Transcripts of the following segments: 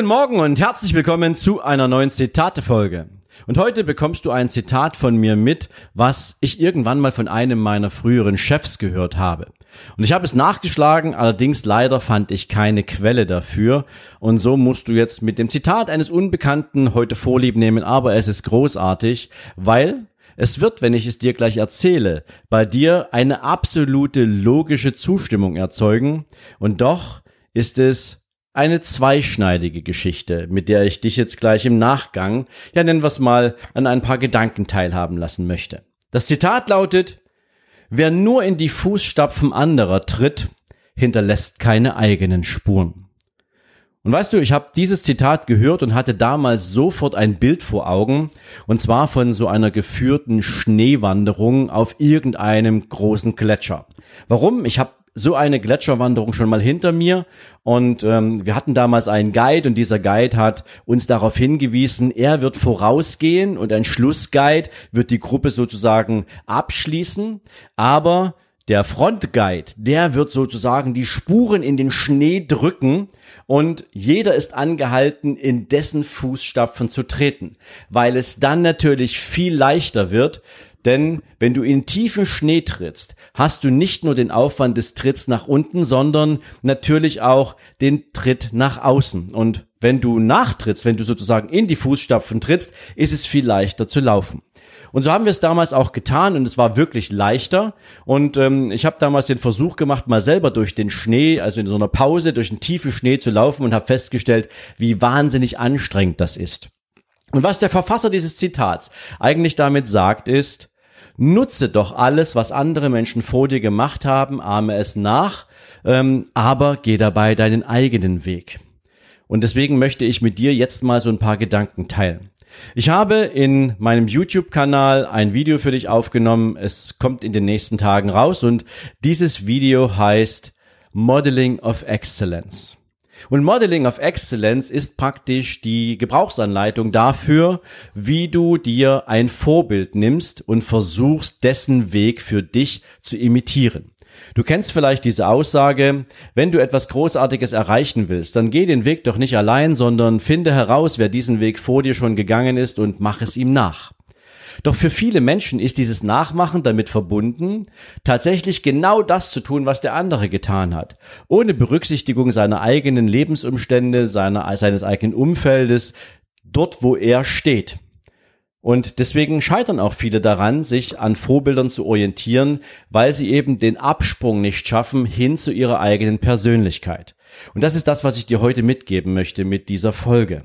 Guten Morgen und herzlich willkommen zu einer neuen Zitate-Folge. Und heute bekommst du ein Zitat von mir mit, was ich irgendwann mal von einem meiner früheren Chefs gehört habe. Und ich habe es nachgeschlagen, allerdings leider fand ich keine Quelle dafür. Und so musst du jetzt mit dem Zitat eines Unbekannten heute Vorlieb nehmen, aber es ist großartig, weil es wird, wenn ich es dir gleich erzähle, bei dir eine absolute logische Zustimmung erzeugen. Und doch ist es eine zweischneidige Geschichte, mit der ich dich jetzt gleich im Nachgang, ja nennen wir es mal, an ein paar Gedanken teilhaben lassen möchte. Das Zitat lautet, wer nur in die Fußstapfen anderer tritt, hinterlässt keine eigenen Spuren. Und weißt du, ich habe dieses Zitat gehört und hatte damals sofort ein Bild vor Augen, und zwar von so einer geführten Schneewanderung auf irgendeinem großen Gletscher. Warum? Ich habe so eine Gletscherwanderung schon mal hinter mir. Und ähm, wir hatten damals einen Guide und dieser Guide hat uns darauf hingewiesen, er wird vorausgehen und ein Schlussguide wird die Gruppe sozusagen abschließen, aber der Frontguide, der wird sozusagen die Spuren in den Schnee drücken und jeder ist angehalten, in dessen Fußstapfen zu treten, weil es dann natürlich viel leichter wird, denn wenn du in tiefen Schnee trittst, hast du nicht nur den Aufwand des Tritts nach unten, sondern natürlich auch den Tritt nach außen. Und wenn du nachtrittst, wenn du sozusagen in die Fußstapfen trittst, ist es viel leichter zu laufen. Und so haben wir es damals auch getan und es war wirklich leichter. Und ähm, ich habe damals den Versuch gemacht, mal selber durch den Schnee, also in so einer Pause, durch einen tiefen Schnee zu laufen und habe festgestellt, wie wahnsinnig anstrengend das ist. Und was der Verfasser dieses Zitats eigentlich damit sagt, ist, nutze doch alles, was andere Menschen vor dir gemacht haben, ahme es nach, ähm, aber geh dabei deinen eigenen Weg. Und deswegen möchte ich mit dir jetzt mal so ein paar Gedanken teilen. Ich habe in meinem YouTube-Kanal ein Video für dich aufgenommen. Es kommt in den nächsten Tagen raus und dieses Video heißt Modeling of Excellence. Und Modeling of Excellence ist praktisch die Gebrauchsanleitung dafür, wie du dir ein Vorbild nimmst und versuchst, dessen Weg für dich zu imitieren. Du kennst vielleicht diese Aussage, wenn du etwas Großartiges erreichen willst, dann geh den Weg doch nicht allein, sondern finde heraus, wer diesen Weg vor dir schon gegangen ist und mach es ihm nach. Doch für viele Menschen ist dieses Nachmachen damit verbunden, tatsächlich genau das zu tun, was der andere getan hat, ohne Berücksichtigung seiner eigenen Lebensumstände, seiner, seines eigenen Umfeldes, dort wo er steht. Und deswegen scheitern auch viele daran, sich an Vorbildern zu orientieren, weil sie eben den Absprung nicht schaffen hin zu ihrer eigenen Persönlichkeit. Und das ist das, was ich dir heute mitgeben möchte mit dieser Folge.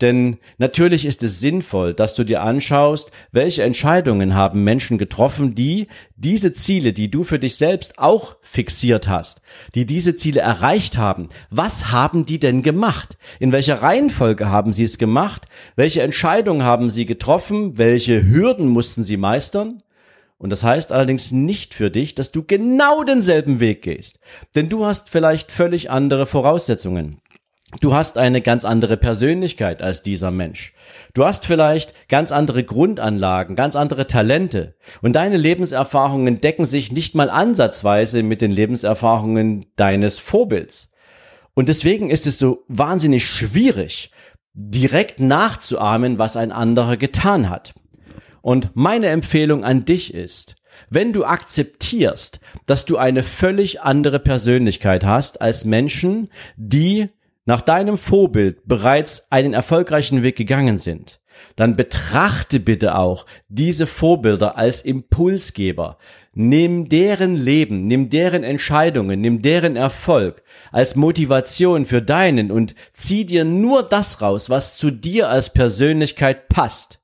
Denn natürlich ist es sinnvoll, dass du dir anschaust, welche Entscheidungen haben Menschen getroffen, die diese Ziele, die du für dich selbst auch fixiert hast, die diese Ziele erreicht haben. Was haben die denn gemacht? In welcher Reihenfolge haben sie es gemacht? Welche Entscheidungen haben sie getroffen? Welche Hürden mussten sie meistern? Und das heißt allerdings nicht für dich, dass du genau denselben Weg gehst. Denn du hast vielleicht völlig andere Voraussetzungen. Du hast eine ganz andere Persönlichkeit als dieser Mensch. Du hast vielleicht ganz andere Grundanlagen, ganz andere Talente. Und deine Lebenserfahrungen decken sich nicht mal ansatzweise mit den Lebenserfahrungen deines Vorbilds. Und deswegen ist es so wahnsinnig schwierig, direkt nachzuahmen, was ein anderer getan hat. Und meine Empfehlung an dich ist, wenn du akzeptierst, dass du eine völlig andere Persönlichkeit hast als Menschen, die nach deinem Vorbild bereits einen erfolgreichen Weg gegangen sind, dann betrachte bitte auch diese Vorbilder als Impulsgeber. Nimm deren Leben, nimm deren Entscheidungen, nimm deren Erfolg als Motivation für deinen und zieh dir nur das raus, was zu dir als Persönlichkeit passt.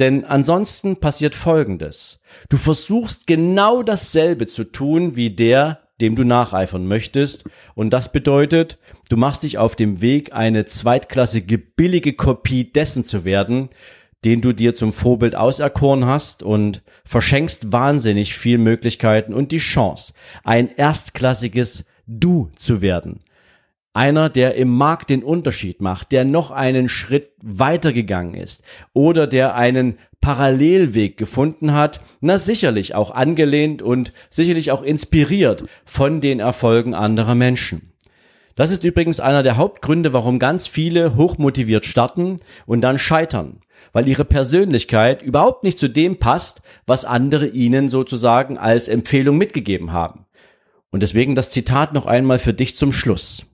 Denn ansonsten passiert Folgendes. Du versuchst genau dasselbe zu tun wie der, dem du nacheifern möchtest. Und das bedeutet, du machst dich auf dem Weg, eine zweitklassige, billige Kopie dessen zu werden, den du dir zum Vorbild auserkoren hast und verschenkst wahnsinnig viel Möglichkeiten und die Chance, ein erstklassiges Du zu werden. Einer, der im Markt den Unterschied macht, der noch einen Schritt weitergegangen ist oder der einen Parallelweg gefunden hat, na sicherlich auch angelehnt und sicherlich auch inspiriert von den Erfolgen anderer Menschen. Das ist übrigens einer der Hauptgründe, warum ganz viele hochmotiviert starten und dann scheitern, weil ihre Persönlichkeit überhaupt nicht zu dem passt, was andere ihnen sozusagen als Empfehlung mitgegeben haben. Und deswegen das Zitat noch einmal für dich zum Schluss.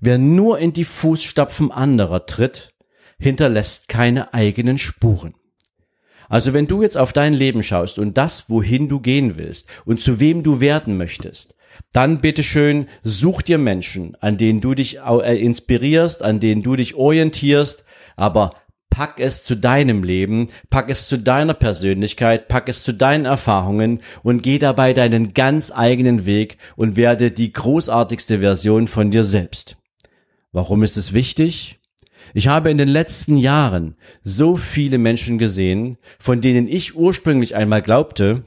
Wer nur in die Fußstapfen anderer tritt, hinterlässt keine eigenen Spuren. Also wenn du jetzt auf dein Leben schaust und das, wohin du gehen willst und zu wem du werden möchtest, dann bitteschön such dir Menschen, an denen du dich äh, inspirierst, an denen du dich orientierst, aber pack es zu deinem Leben, pack es zu deiner Persönlichkeit, pack es zu deinen Erfahrungen und geh dabei deinen ganz eigenen Weg und werde die großartigste Version von dir selbst. Warum ist es wichtig? Ich habe in den letzten Jahren so viele Menschen gesehen, von denen ich ursprünglich einmal glaubte,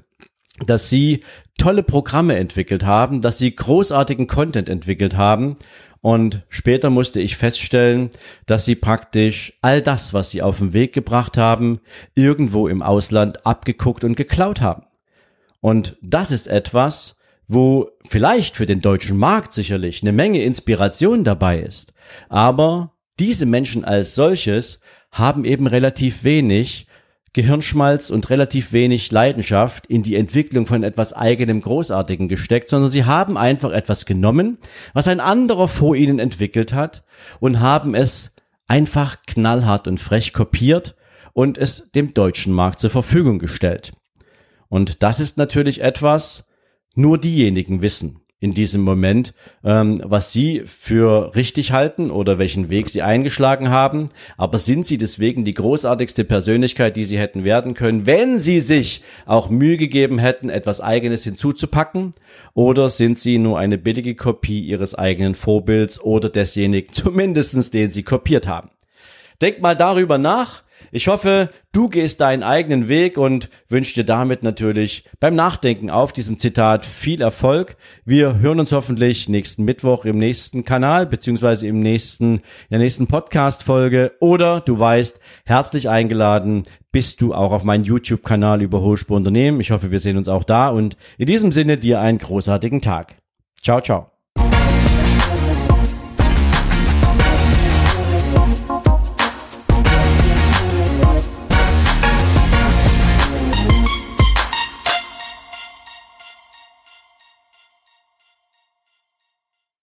dass sie tolle Programme entwickelt haben, dass sie großartigen Content entwickelt haben und später musste ich feststellen, dass sie praktisch all das, was sie auf den Weg gebracht haben, irgendwo im Ausland abgeguckt und geklaut haben. Und das ist etwas, wo vielleicht für den deutschen Markt sicherlich eine Menge Inspiration dabei ist. Aber diese Menschen als solches haben eben relativ wenig Gehirnschmalz und relativ wenig Leidenschaft in die Entwicklung von etwas eigenem Großartigen gesteckt, sondern sie haben einfach etwas genommen, was ein anderer vor ihnen entwickelt hat und haben es einfach knallhart und frech kopiert und es dem deutschen Markt zur Verfügung gestellt. Und das ist natürlich etwas, nur diejenigen wissen in diesem Moment, ähm, was sie für richtig halten oder welchen Weg sie eingeschlagen haben. Aber sind sie deswegen die großartigste Persönlichkeit, die sie hätten werden können, wenn sie sich auch Mühe gegeben hätten, etwas Eigenes hinzuzupacken? Oder sind sie nur eine billige Kopie ihres eigenen Vorbilds oder desjenigen zumindestens, den sie kopiert haben? Denk mal darüber nach. Ich hoffe, du gehst deinen eigenen Weg und wünsche dir damit natürlich beim Nachdenken auf diesem Zitat viel Erfolg. Wir hören uns hoffentlich nächsten Mittwoch im nächsten Kanal beziehungsweise im nächsten, in der nächsten Podcast-Folge oder du weißt, herzlich eingeladen bist du auch auf meinen YouTube-Kanal über Hochspur Unternehmen. Ich hoffe, wir sehen uns auch da und in diesem Sinne dir einen großartigen Tag. Ciao, ciao.